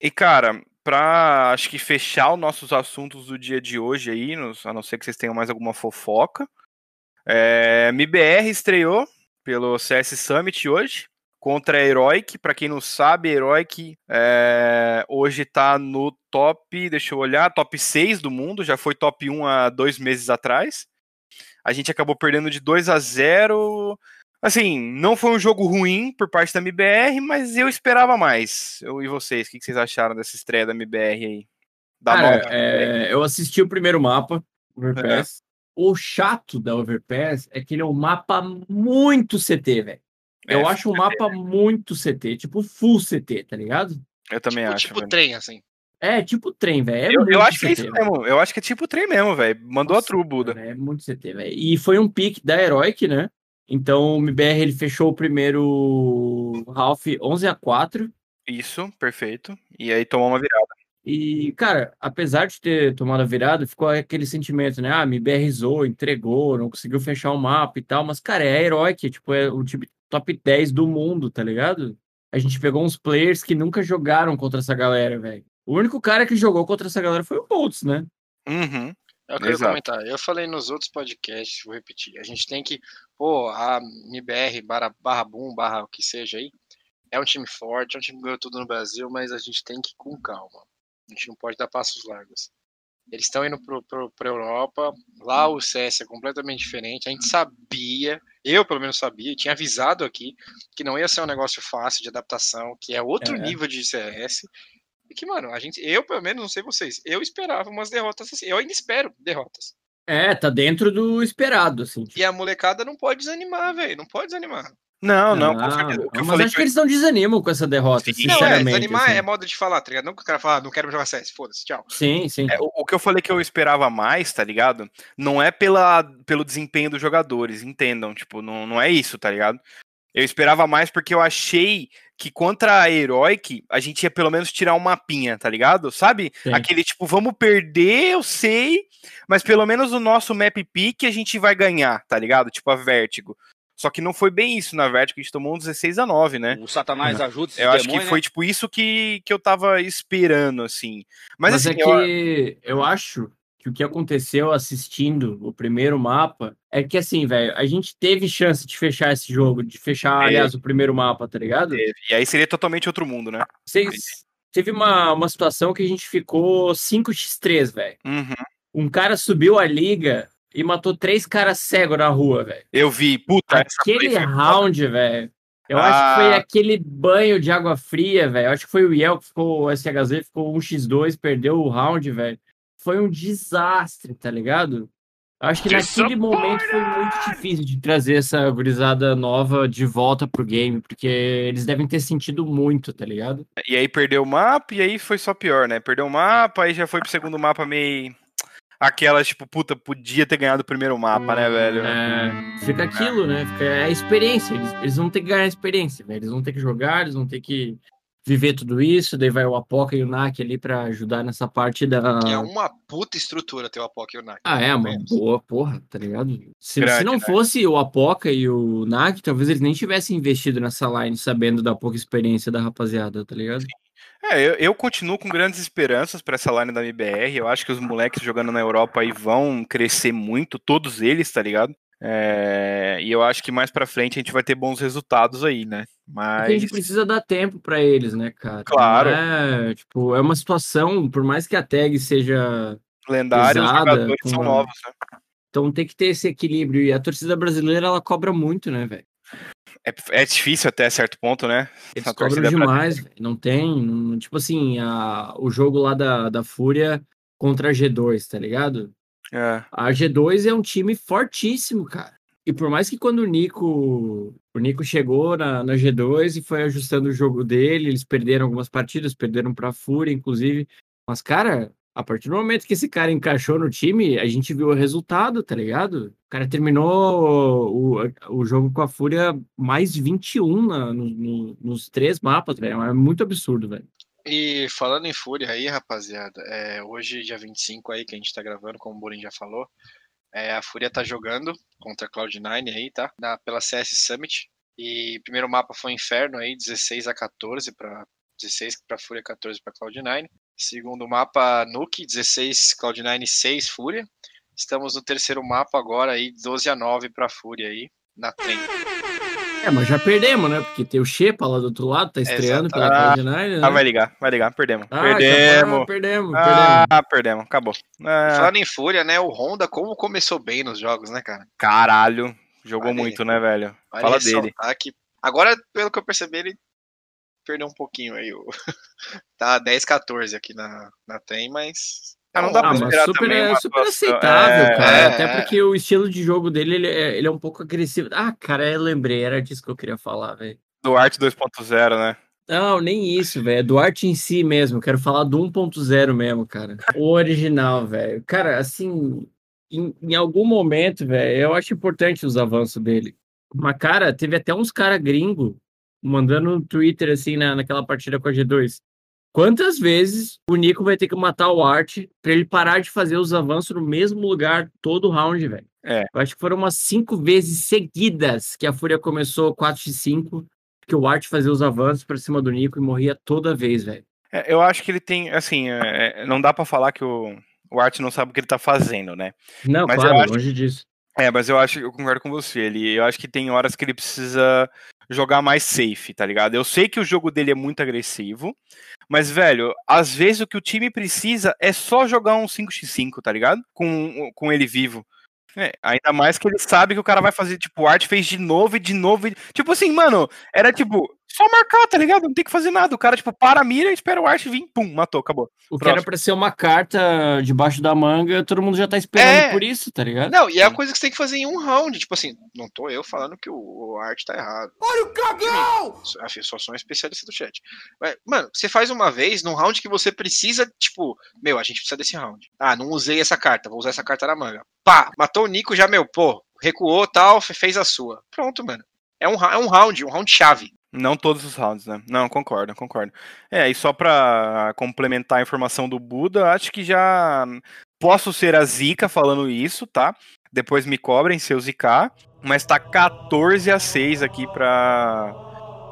E, cara, pra acho que fechar os nossos assuntos do dia de hoje aí, a não ser que vocês tenham mais alguma fofoca. É, MBR estreou pelo CS Summit hoje contra a Heroic. Pra quem não sabe, a Heroic é, hoje tá no top, deixa eu olhar, top 6 do mundo, já foi top 1 há dois meses atrás. A gente acabou perdendo de 2 a 0 Assim, não foi um jogo ruim por parte da MBR, mas eu esperava mais. Eu e vocês, o que vocês acharam dessa estreia da MBR aí? Da
Cara,
nova.
é, eu assisti o primeiro mapa, Overpass. O chato da Overpass é que ele é um mapa muito CT, velho. Eu
É,
acho um mapa muito CT, tipo full CT, tá ligado?
Eu também
tipo,
acho.
tipo
velho.
trem, assim.
É tipo trem, velho. É
eu, eu acho que é
CT,
isso
velho.
mesmo. Eu acho que é tipo trem mesmo, velho. Mandou
Nossa,
a true, Buda.
É muito CT, velho. E foi um pick da Heroic, né? Então o MBR ele fechou o primeiro half 11 a 4
Isso, perfeito. E aí tomou uma virada.
E, cara, apesar de ter tomado a virada, ficou aquele sentimento, né? Ah, me BRzou, entregou, não conseguiu fechar o mapa e tal. Mas, cara, é a Heroic, tipo, é o time top 10 do mundo, tá ligado? A gente pegou uns players que nunca jogaram contra essa galera, velho. O único cara que jogou contra essa galera foi o Boltz, né?
Uhum.
É o que eu ia
Exato.
comentar. Eu falei nos outros podcasts, vou repetir. A gente tem que, pô, a MBR barra, barra Boom, barra o que seja aí, é um time forte, é um time que ganhou tudo no Brasil, mas a gente tem que ir com calma. A gente não pode dar passos largos. Eles estão indo pro, pra Europa, lá o CS é completamente diferente. A gente sabia, eu pelo menos sabia, tinha avisado aqui que não ia ser um negócio fácil de adaptação, que é outro
É.
nível de CS. E que, mano, a gente, eu pelo menos, não sei vocês, eu esperava umas derrotas assim. Eu ainda espero derrotas.
É, tá dentro do esperado, assim.
E a molecada não pode desanimar, velho. Não pode desanimar.
Não, não, com
Ah,
certeza. O que eu
mas
falei
acho
que
que eles não desanimam com essa derrota,
Sim.
Não, é,
sinceramente.
desanimar
assim.
é modo de falar, tá ligado? Não que o cara fala, ah, não quero jogar CS, foda-se, tchau.
Sim, sim.
É, o, o que eu falei que eu esperava mais, tá ligado? Não é pela, pelo desempenho dos jogadores, entendam, tipo, não, não é isso, tá ligado? Eu esperava mais porque eu achei que contra a Heroic a gente ia pelo menos tirar um mapinha, tá ligado? Sabe?
Sim.
Aquele tipo, vamos perder, eu sei, mas pelo menos o nosso map pick a gente vai ganhar, tá ligado? Tipo a Vertigo. Só que não foi bem isso na Vertigo, a gente tomou um 16 a 9, né?
O Satanás ajuda esses
Eu acho que
demônios,
foi
né?
tipo isso que, que eu tava esperando, assim. Mas,
Mas,
assim,
é
eu-
que eu acho que o que aconteceu assistindo o primeiro mapa é que, assim, velho, a gente teve chance de fechar esse jogo, de fechar,
É.
aliás, o primeiro mapa, tá ligado?
E aí seria totalmente outro mundo, né?
Vocês... Teve uma, uma situação que a gente ficou 5x3, velho.
Uhum.
Um cara subiu a liga e matou três caras cegos na rua, velho.
Eu vi, puta,
Aquele round, velho. Eu
Ah.
acho que foi aquele banho de água fria, velho. Eu Acho que foi o Yel que ficou, o SHZ ficou 1x2, perdeu o round, velho. Foi um desastre, tá ligado? Eu Acho que naquele momento foi muito difícil de trazer essa gurizada nova de volta pro game, porque eles devem ter sentido muito, tá ligado?
E aí perdeu o mapa, e aí foi só pior, né? Perdeu o mapa, aí já foi pro segundo mapa meio. Aquela, tipo, puta, podia ter ganhado o primeiro mapa, né, velho?
É, fica aquilo, né? Fica é a experiência. Eles, eles vão ter que ganhar a experiência, velho. Eles vão ter que jogar, eles vão ter que viver tudo isso. Daí vai o Apoca e o Nak ali pra ajudar nessa parte da.
Que é uma puta estrutura ter o Apoca e o Nak.
Ah, é, uma boa porra, tá ligado? Se,
Grande,
se não
né?
fosse o Apoca e o Nak, talvez eles nem tivessem investido nessa line sabendo da pouca experiência da rapaziada, tá ligado?
É, eu, eu continuo com grandes esperanças pra essa line da MBR. Eu acho que os moleques jogando na Europa aí vão crescer muito, todos eles, tá ligado? É, e eu acho que mais pra frente a gente vai ter bons resultados aí, né?
Porque a
Mas.
gente precisa dar tempo pra eles, né, cara?
Claro.
É, tipo, é uma situação, por mais que a tag seja
Lendários, os
pesada,
jogadores
com
são novos, né?
Então tem que ter esse equilíbrio. E a torcida brasileira, ela cobra muito, né, velho?
É, é difícil até certo ponto, né?
Eles cobram demais. Não tem. tipo assim, a, o jogo lá da, da Fúria contra a G2, tá ligado?
É.
A G2 é um time fortíssimo, cara. E por mais que quando o Nico. O Nico chegou na, na G2 e foi ajustando o jogo dele, eles perderam algumas partidas, perderam pra Fúria, inclusive. Mas, cara, a partir do momento que esse cara encaixou no time, a gente viu o resultado, tá ligado? O cara terminou o, o jogo com a Fúria mais 21 na, no- no- nos três mapas, velho. É muito absurdo, velho.
E falando em Fúria aí, rapaziada, é, hoje, dia 25 aí, que a gente tá gravando, como o Borin já falou, é, a Fúria tá jogando contra a Cloud9 aí, tá? Na, pela CS Summit. E primeiro mapa foi Inferno aí, 16 a 14 para 16 para Fúria, 14 para Cloud9. Segundo mapa Nuke, 16 Cloud9 6 Fúria. Estamos no terceiro mapa agora aí, 12 a 9 para Fúria aí, na trem.
É, mas já perdemos, né? Porque tem o Shepa lá do outro lado, tá estreando
Exato.
pela
Ah,
Cloud9, né?
Ah, vai ligar, vai ligar, perdemos.
Ah,
perdemos.
acabou, perdemos,
Ah,
perdemos.
perdemos, acabou. Ah,
Falando em Fúria, né, o Honda como começou bem nos jogos, né, cara?
caralho, jogou
Vale-
muito, né, velho?
Vale
Fala dele.
que agora, pelo que eu percebi, ele perdeu um pouquinho aí. o- tá 10-14 aqui na, na trem, mas.
Ah, não dá
Ah,
pra
super,
também
é super aceitável,
é,
cara.
é,
Até
é.
porque o estilo de jogo dele, ele é, ele é um pouco agressivo. Ah, cara, eu lembrei, era disso que eu queria falar, velho.
Duarte 2.0, né?
Não, nem isso, velho. É do arte em si mesmo. Quero falar do 1.0 mesmo, cara. O original, velho. Cara, assim, em, em algum momento, velho, eu acho importante os avanços dele. Mas, cara, teve até uns cara gringo mandando no Twitter, assim, na, naquela partida com a G2. Quantas vezes o Nico vai ter que matar o Art pra ele parar de fazer os avanços no mesmo lugar todo round, velho?
É.
Eu acho que foram umas cinco vezes seguidas que a Fúria começou 4x5 que o Art fazia os avanços pra cima do Nico e morria toda vez, velho.
É, eu acho que ele tem, assim, é, é, não dá pra falar que o, o Art não sabe o que ele tá fazendo, né?
Não,
Mas
claro,
eu acho-
longe disso.
É, mas eu acho, eu concordo com você. Ele, eu acho que tem horas que ele precisa jogar mais safe, tá ligado? Eu sei que o jogo dele é muito agressivo, mas, velho, às vezes o que o time precisa é só jogar um 5x5, tá ligado? Com, com ele vivo. É, ainda mais que ele sabe que o cara vai fazer, tipo, o Art fez de novo e de novo. e- Tipo assim, mano, era tipo, Só marcar, tá ligado? Não tem que fazer nada. O cara, tipo, para a mira, espera o arte vir, pum, matou, acabou.
O que era pra ser uma carta debaixo da manga, todo mundo já tá esperando
É.
por isso, tá ligado?
Não, e é a coisa que você tem que fazer em um round. Tipo assim, não tô eu falando que o, o art tá errado.
Olha o cagão!
Afim, só sou um especialista do chat. Mas, mano, você faz uma vez num round que você precisa, tipo, meu, a gente precisa desse round. Ah, não usei essa carta, vou usar essa carta na manga. Pá, matou o Nico, já, meu, pô, recuou tal, fe- fez a sua. Pronto, mano. É um, é um round, um round chave.
Não todos os rounds, né? Não, concordo, concordo. É, e só pra complementar a informação do Buda, acho que já posso ser a Zika falando isso, tá? Depois me cobrem se eu zicar, mas tá 14 a 6 aqui pra.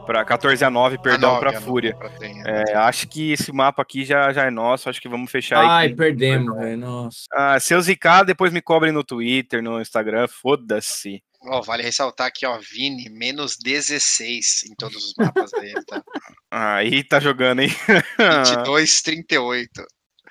pra 14 a 9, perdão,
A nove,
pra
a
Fúria.
pra Tenha.
É, acho que esse mapa aqui já, já é nosso, acho que vamos fechar
Ai,
com-
perdemos, velho. Nossa.
Ah, se eu zicar, depois me cobrem no Twitter, no Instagram, foda-se.
Ó, vale ressaltar aqui, ó, Vini, menos 16 em todos os mapas dele, tá?
Aí tá jogando, hein?
22, 38.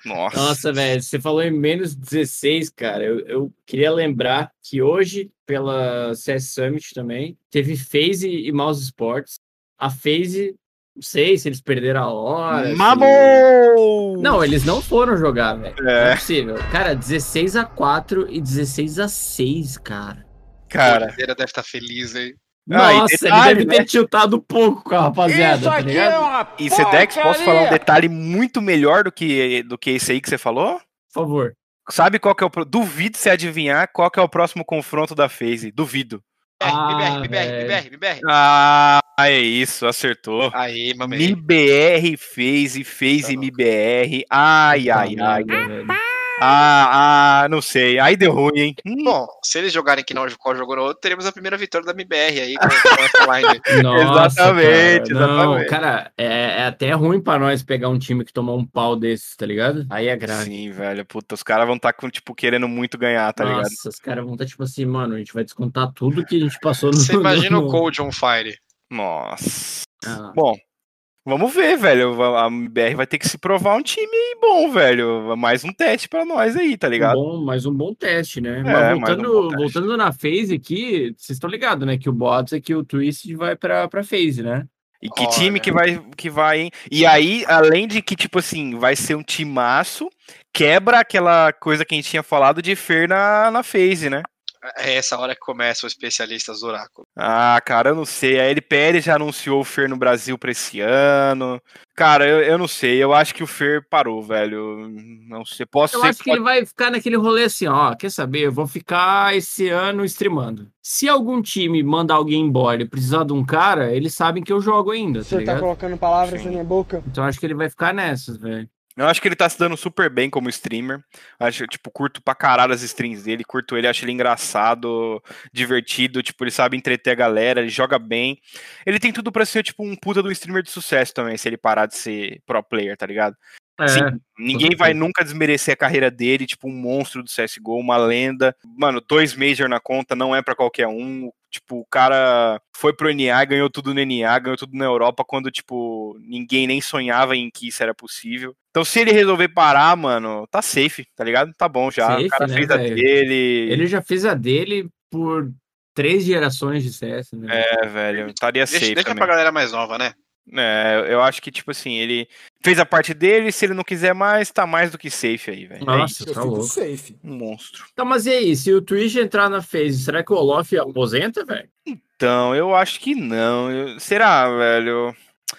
Nossa.
Nossa, velho, você falou em menos 16, cara. Eu, eu queria lembrar que hoje, pela CS Summit também, teve FaZe e Mouse Sports. A FaZe, não sei se eles perderam a hora. se-
Mamou!
Não, eles não foram jogar, velho. Não é
É,
possível. Cara, 16 a 4 e 16 a 6, cara.
Cara.
O Oliveira deve estar feliz aí.
Ah,
Nossa,
detalhe,
ele deve ter tiltado um pouco com a rapaziada, tá ligado?
uma
E Sedex, posso falar um detalhe muito melhor do que, do que esse aí que você falou?
Por favor.
Sabe qual que é o. Duvido você adivinhar qual que é o próximo confronto da FaZe. Duvido.
Ah,
MBR, MBR,
velho.
MBR, MBR.
Ah, é isso, acertou.
Aí, mamãe.
MIBR FaZe, FaZe MIBR. Ai, ai,
Puta
ai. Ah, ah, não sei. Aí deu ruim, hein? Hum,
Bom, se eles jogarem que não qual jogou no outro, teremos a primeira vitória da MBR aí com.
Nossa,
Exatamente,
cara. Não,
exatamente.
cara, é, é até ruim pra nós pegar um time que tomou um pau desses, tá ligado? Aí é grave.
Sim, velho. Puta, os caras vão estar, tipo, querendo muito ganhar, tá ligado?
Nossa, os caras vão estar tipo assim, mano, a gente vai descontar tudo que a gente passou no.
Você imagina
no-
o Cold on Fire.
Nossa.
Ah,
Bom, vamos ver, velho. A BR vai ter que se provar um time bom, velho. Mais um teste pra nós aí, tá
um
ligado?
bom, mais um bom teste, né?
É,
Mas
mais um
voltando, voltando na phase aqui, vocês estão ligados, né? Que o boatos é que o Twist vai pra, pra phase, né?
E que
Olha.
time que vai, que vai, hein? E aí, além de que, tipo assim, vai ser um timaço, quebra aquela coisa que a gente tinha falado de Fer na, na phase, né?
É essa hora que começam os especialistas do oráculo.
Ah, cara, eu não sei. A LPL já anunciou o Fer no Brasil pra esse ano. Cara, eu, eu não sei. Eu acho que o Fer parou, velho. Não sei. Posso
Eu
ser.
acho que ele vai ficar naquele rolê assim, ó. Quer saber? Eu vou ficar esse ano streamando. Se algum time mandar alguém embora e precisar de um cara, eles sabem que eu jogo ainda, tá
Você tá
ligado?
colocando palavras
Sim.
na minha boca?
Então acho que ele vai ficar nessas, velho.
Eu acho que ele tá se dando super bem como streamer. Acho, tipo, curto pra caralho as streams dele. Curto ele, acho ele engraçado, divertido. Tipo, ele sabe entreter a galera, ele joga bem. Ele tem tudo pra ser, tipo, um puta do streamer de sucesso também, se ele parar de ser pro player, tá ligado?
É,
Sim, ninguém vai nunca desmerecer a carreira dele, tipo, um monstro do CSGO, uma lenda. Mano, dois Major na conta não é pra qualquer um. Tipo, o cara foi pro NA, ganhou tudo no NA, ganhou tudo na Europa, quando, tipo, ninguém nem sonhava em que isso era possível. Então, se ele resolver parar, mano, tá safe, tá ligado? Tá bom já.
Safe,
o cara
né,
fez a
velho?
dele.
Ele já fez a dele por três gerações de CS, né?
É, velho, estaria
Deixa,
safe
deixa
também.
pra galera mais nova, né?
É, eu acho que, tipo assim, ele fez a parte dele, se ele não quiser mais, tá mais do que safe aí, velho. É
Nossa,
Eu
tá
fico
louco.
safe.
um monstro.
Tá, mas e aí? Se o Twitch entrar na phase, será que o Olof aposenta, velho?
Então, eu acho que não. Eu- Será, velho?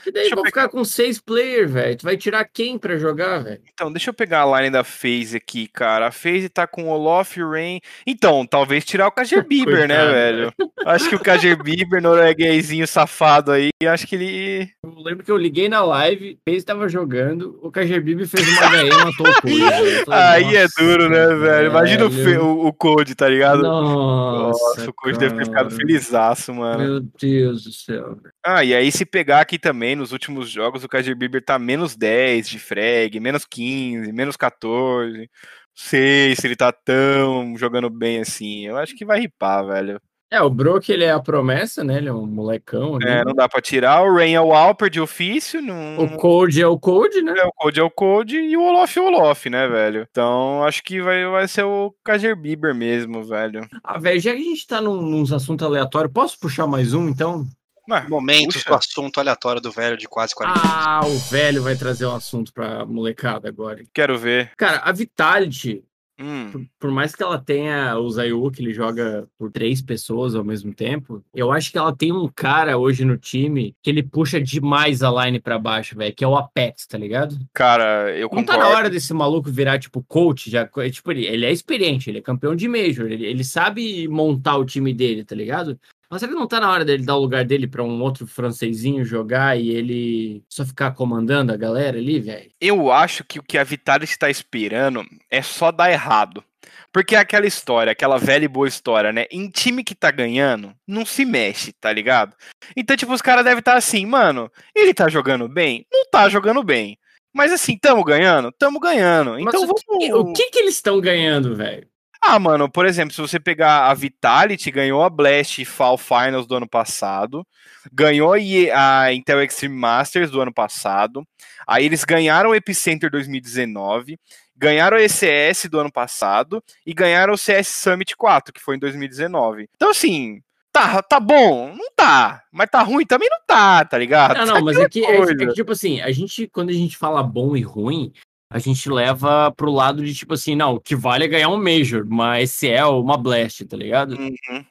E daí
Deixa eu
vão
pegar-
ficar com seis players, velho. Tu vai tirar quem pra jogar, velho?
Então, deixa eu pegar a line da FaZe aqui, cara. A FaZe tá com o Olof, o Rain. Então, talvez tirar o Kajer Bieber, né, velho? Acho que o Kajer Bieber, norueguesinho safado aí, acho que ele.
Eu lembro que eu liguei na live, Pace tava jogando, o KGB fez uma HE e matou o Code. falei,
Aí é
"Nossa,
duro, né, velho? Imagina o,
velho.
o, o Code, tá ligado?
Nossa,
Nossa, o Code deve ter ficado felizaço, mano.
Meu Deus do céu. velho.
Ah, e aí se pegar aqui também, nos últimos jogos, o Kajer Bieber tá menos 10 de frag, menos 15, menos 14. Não sei se ele tá tão jogando bem assim. Eu acho que vai ripar, velho.
É, o Brook, ele é a promessa, né? Ele é um molecão ali.
É, não dá pra tirar. O Rain é o Alper de ofício. Não...
O Code é o Code, né?
É, o Code é o Code e o Olof é o Olof, né, velho? Então acho que vai, vai ser o Kajer Bieber mesmo, velho.
Ah, velho, já que a gente tá num, nos assuntos aleatórios, posso puxar mais um, então?
Mas,
Momentos
puxa.
do assunto aleatório do velho de quase 40 anos.
Ah, o velho vai trazer um assunto pra molecada agora.
Quero ver.
Cara, a Vitality,
Hum,
por, por mais que ela tenha o Zayu, que ele joga por três pessoas ao mesmo tempo, eu acho que ela tem um cara hoje no time que ele puxa demais a line pra baixo, velho, que é o Apex, tá ligado?
cara, eu
Não tá
concordo.
na hora desse maluco virar, tipo, coach, já, tipo, ele, ele é experiente, ele é campeão de Major, ele, ele sabe montar o time dele, tá ligado? Mas será que não tá na hora dele dar o lugar dele pra um outro francesinho jogar e ele só ficar comandando a galera ali, velho?
Eu acho que o que a Vitality está esperando é só dar errado. Porque é aquela história, aquela velha e boa história, né? Em time que tá ganhando, não se mexe, tá ligado? Então, tipo, os caras devem estar assim, mano, ele tá jogando bem? Não tá jogando bem. Mas assim, tamo ganhando? Tamo ganhando. Então
o que,
vamos.
o que que eles estão ganhando, velho?
Ah, mano, por exemplo, se você pegar a Vitality, ganhou a Blast Fall Finals do ano passado, ganhou a a Intel Extreme Masters do ano passado, aí eles ganharam o Epicenter 2019, ganharam o ECS do ano passado e ganharam o CS Summit 4, que foi em 2019. Então, assim, tá, tá bom, não tá, mas tá ruim também não tá, tá ligado?
Não, não, mas é que, é, é que, tipo assim, a gente, quando a gente fala bom e ruim, a gente leva pro lado de, tipo assim, não, o que vale é ganhar um Major, uma SL, uma Blast, tá ligado?
Uhum.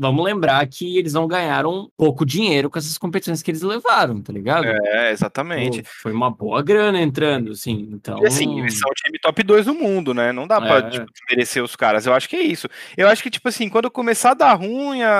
Vamos lembrar que eles não ganharam pouco dinheiro com essas competições que eles levaram, tá ligado?
É, exatamente.
Pô, foi uma boa grana entrando, assim, então...
E assim, eles são o time top 2 do mundo, né? Não dá pra
É.
tipo, desmerecer os caras. Eu acho que é isso. Eu acho que, tipo assim, quando começar a dar ruim, a,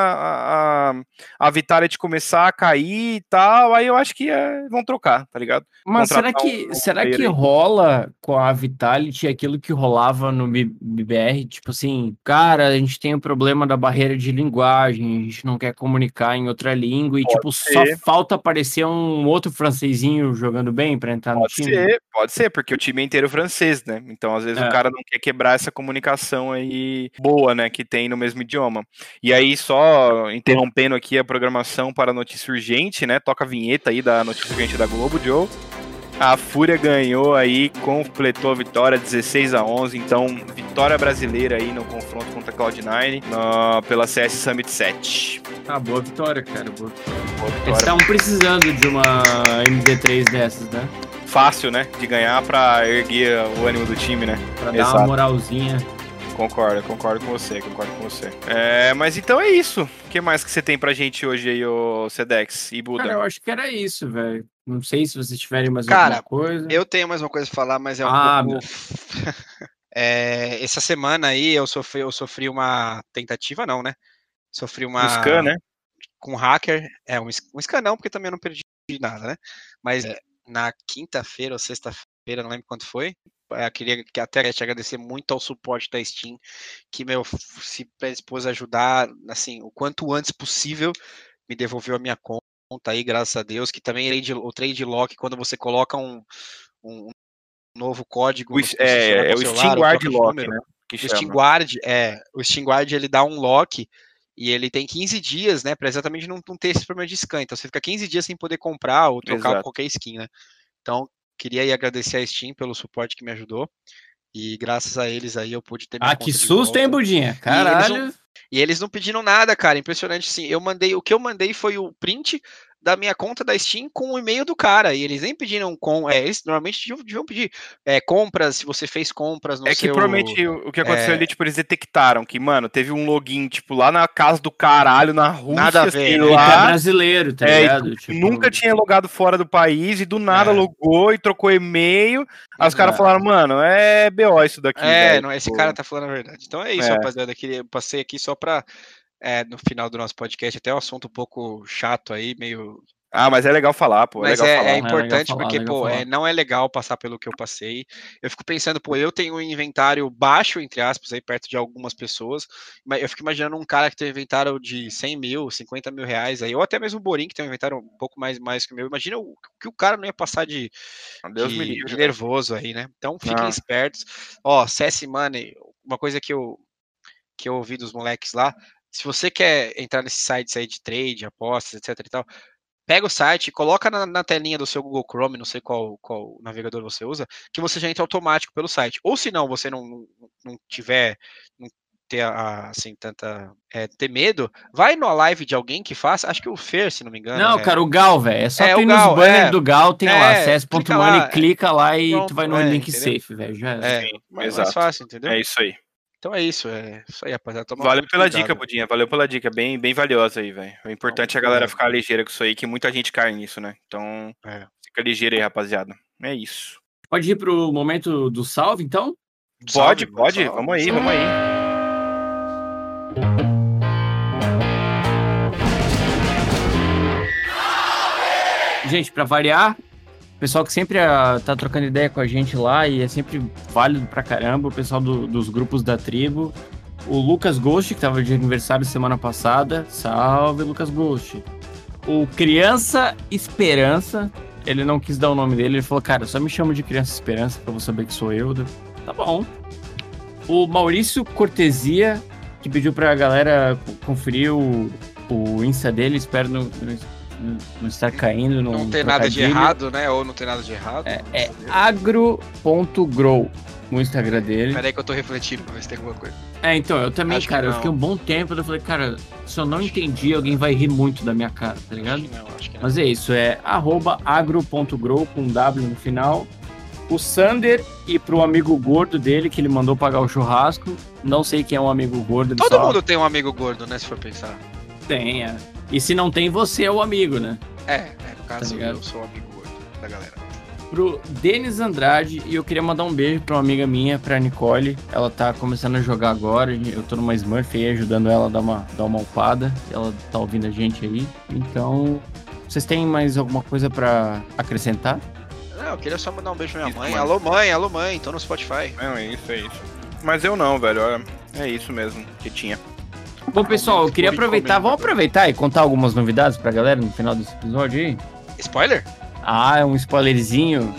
a, a Vitality começar a cair e tal, aí eu acho que é, vão trocar, tá ligado?
Mas será
contratar
que,
um- um
será que
aí.
rola com a Vitality aquilo que rolava no BBR? Tipo assim, cara, a gente tem o problema da barreira de linguagem, a gente não quer comunicar em outra língua e,
Pode
tipo,
ser.
só falta aparecer um outro francesinho jogando bem pra entrar no
Pode
time?
ser, pode ser, porque o time é inteiro francês, né? Então, às vezes,
É.
o cara não quer quebrar essa comunicação aí boa, né? Que tem no mesmo idioma. E aí, só interrompendo aqui a programação para a notícia urgente, né? Toca a vinheta aí da notícia urgente da Globo, Joe. A Fúria ganhou aí, completou a vitória 16 a 11, então vitória brasileira aí no confronto contra a Cloud9 na- pela CS Summit 7.
Ah, boa vitória, cara. Boa vitória.
Boa
Eles
vitória.
estavam precisando de uma MD3 dessas, né?
Fácil, né? De ganhar pra erguer o ânimo do time, né?
Pra dar
Exato.
uma moralzinha.
Concordo, concordo com você, concordo com você. É, mas então é isso. O que mais que você tem pra gente hoje aí, ô Sedex e Buda?
Cara, eu acho que era isso, velho. Não sei se vocês tiverem mais
Cara,
alguma coisa.
Eu tenho mais uma coisa pra falar, mas é um
Ah,
pouco. É, essa semana aí eu sofri, eu sofri uma tentativa, não, né? Sofri uma.
Um scan, né?
Com um hacker. É, um, um scan não, porque também eu não perdi nada, né? Mas é, na quinta-feira ou sexta-feira, não lembro quanto foi. Eu queria que até te agradecer muito ao suporte da Steam, que meu se predispôs a ajudar, assim, o quanto antes possível, me devolveu a minha conta aí, graças a Deus, que também o trade lock, quando você coloca um, um novo código.
O,
no-
é, é o
celular,
Steam Guard Lock,
número,
né?
O
chama.
Steam Guard, é, o Steam Guard ele dá um lock e ele tem 15 dias, né, para exatamente não, não ter esse problema de scan. Então você fica 15 dias sem poder comprar ou trocar
Exato.
qualquer skin, né? Então queria aí agradecer a Steam pelo suporte que me ajudou e graças a eles aí eu pude ter minha
Ah, que susto, hein. Budinha? Caralho.
E eles não pediram nada, cara. Impressionante, sim. Eu mandei, o que eu mandei foi o print da minha conta da Steam com o e-mail do cara. E eles nem pediram com. É, eles normalmente deviam, pedir é, compras, se você fez compras no
É que
seu.
provavelmente o que aconteceu
é-
ali, tipo, eles detectaram que, mano, teve um login, tipo, lá na casa do caralho, na Rússia,
Nada a ver,
é
lá.
brasileiro, tá
É, e
ligado? Tipo,
Nunca tinha logado fora do país e do nada
É.
logou e trocou e-mail. Aí os caras falaram, mano, é BO isso daqui.
É,
velho.
não, esse
Tipo,
cara tá falando a verdade. Então é isso,
É.
rapaziada. Eu passei aqui só pra. É, no final do nosso podcast, até um assunto um pouco chato aí, meio
Ah, mas é legal falar, pô. É
Mas
legal
é,
falar.
é
legal
importante
falar,
porque, pô, é, não é legal passar pelo que eu passei. Eu fico pensando, pô, eu tenho um inventário baixo, entre aspas, aí perto de algumas pessoas, mas eu fico imaginando um cara que tem um inventário de 100 mil, 50 mil reais aí, ou até mesmo o Borim, que tem um inventário um pouco mais, mais que o meu. Imagina o que o cara não ia passar de,
Deus
de,
me
de
livre. velho.
nervoso aí, né? Então fiquem
Ah.
espertos. Ó, CS Money, uma coisa que eu, que eu ouvi dos moleques lá, se você quer entrar nesses sites aí de trade, apostas, etc e tal, pega o site, coloca na, na telinha do seu Google Chrome, não sei qual, qual navegador você usa, que você já entra automático pelo site. Ou se não, você não, não, tiver, não ter assim tanta é, ter medo, vai na live de alguém que faça, acho que o Fer, se não me engano.
Não,
é,
cara, o Gal, velho. É só
É,
ir
Gal,
nos banners
é.
do Gal, tem lá,
É,
acess.money,
clica lá,
clica lá e
Pronto,
tu vai no
é,
link
entendeu?
safe, velho. Já
é,
Sim,
mais, mais fácil, entendeu?
É isso aí.
Então é isso, é isso aí, rapaziada. Toma
Valeu pela
cuidado.
dica, Budinha. Valeu pela dica. Bem, bem valiosa aí, velho. O importante é a galera ficar ligeira com isso aí, que muita gente cai nisso, né? Então,
É.
fica ligeiro aí, rapaziada. É isso.
Pode ir pro momento do salve, então?
Pode,
Salve,
pode.
salve,
Vamos aí,
salve.
vamos aí.
Gente, pra variar, pessoal que sempre ah, tá trocando ideia com a gente lá e é sempre válido pra caramba, o pessoal do- dos grupos da tribo. O Lucas Ghost, que tava de aniversário semana passada. Salve, Lucas Ghost. O Criança Esperança, ele não quis dar o nome dele, ele falou, cara, só me chama de Criança Esperança pra você saber que sou eu. Tá bom. O Maurício Cortesia, que pediu pra galera conferir o, o Insta dele, espero não, não, estar caindo.
Não tem nada de errado, né? Ou não tem nada de errado.
É, é agro.grow no Instagram dele.
Peraí que eu tô refletindo pra ver se tem alguma coisa.
É, então, eu também,
Acho
cara, eu fiquei um bom tempo, eu falei, cara, se eu não entendi, alguém vai rir muito da minha cara, tá ligado?
Acho que não, acho que não.
Mas é isso, é arroba agro.grow com um W no final. O Sander e pro amigo gordo dele, que ele mandou pagar o churrasco. Não sei quem é um amigo gordo.
Todo
só
mundo tem um amigo gordo, né? Se for pensar.
Tem, é. E se não tem, você é o amigo, né?
É, é no caso
Tá
eu sou o amigo da galera.
Pro Denis Andrade, e eu queria mandar um beijo pra uma amiga minha, pra Nicole. Ela tá começando a jogar agora, eu tô numa Smurf aí ajudando ela a dar uma, dar uma upada. Ela tá ouvindo a gente aí. Então, vocês têm mais alguma coisa pra acrescentar?
Não, eu queria só mandar um beijo pra minha
Isso,
mãe.
mano.
Alô, mãe, alô, mãe, tô no Spotify.
Não, é isso, é isso. Mas eu não, velho. olha, É isso mesmo que tinha.
Bom, pessoal, eu queria aproveitar, vamos aproveitar e contar algumas novidades pra galera no final desse episódio aí?
Spoiler?
Ah, é um spoilerzinho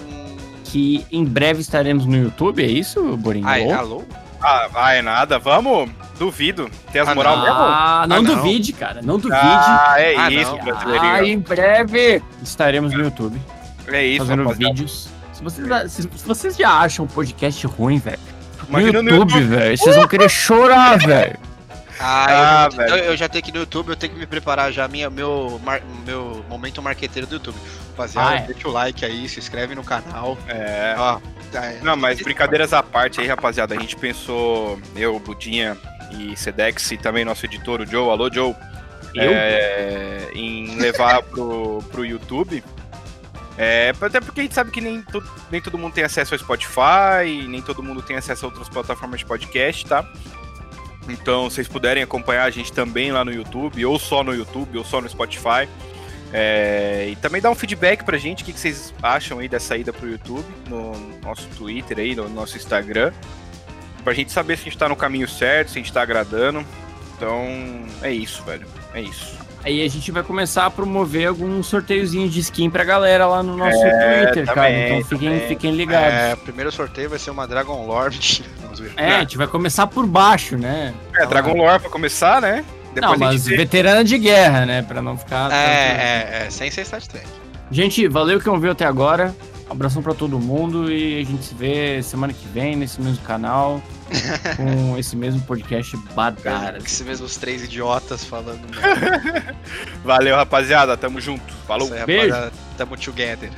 que em breve estaremos no YouTube, é isso, Borinho?
ai, alô?
Ah, vai nada. Vamos? Duvido. Tem as
Ah,
moral mesmo?
Ah, não
não.
duvide, cara, não duvide.
Ah, é
Ah,
isso,
não.
brasileirinho.
Ah, em breve estaremos no YouTube
É isso,
fazendo
rapaziada.
vídeos. Se vocês, se, se vocês já acham o podcast ruim, velho, no YouTube,
YouTube.
velho, vocês vão querer chorar, velho.
Ah,
Ah,
eu, já,
velho.
eu, eu já tenho que ir no YouTube, eu tenho que me preparar já minha, meu, mar- meu momento marqueteiro do YouTube. Rapaziada,
Ah, é.
deixa o like aí, se inscreve no canal.
É.
Ó, é,
Não, mas brincadeiras à parte aí, rapaziada. A gente pensou, eu, Budinha e Sedex e também nosso editor, o Joe. Alô, Joe.
Eu?
é, em levar pro, pro YouTube. É, até porque a gente sabe que nem, to- nem todo mundo tem acesso ao Spotify, nem todo mundo tem acesso a outras plataformas de podcast, tá? Então, se vocês puderem acompanhar a gente também lá no YouTube, ou só no YouTube, ou só no Spotify. É, e também dar um feedback pra gente, o que, que vocês acham aí dessa ida pro YouTube, no nosso Twitter aí, no nosso Instagram. Pra gente saber se a gente tá no caminho certo, se a gente tá agradando. Então, é isso, velho. É isso.
Aí a gente vai começar a promover algum sorteiozinho de skin pra galera lá no nosso Twitter, cara.
também,
Então fiquem,
também.
fiquem ligados.
é, o primeiro sorteio vai ser uma Dragon Lord. Ver.
É, a gente vai começar por baixo, né?
É, Dragon Lore pra começar, né?
Não,
a
mas
gente
veterana de guerra, né? Pra não ficar. tanto-
É, é, é, sem ser Stat Trek.
Gente, valeu que ouviu até agora. Abração pra todo mundo e a gente se vê semana que vem nesse mesmo canal com esse mesmo podcast badara.
Esses mesmos três idiotas falando.
Valeu, rapaziada. Tamo junto. Falou.
Aí,
Beijo.
rapaziada. Tamo together.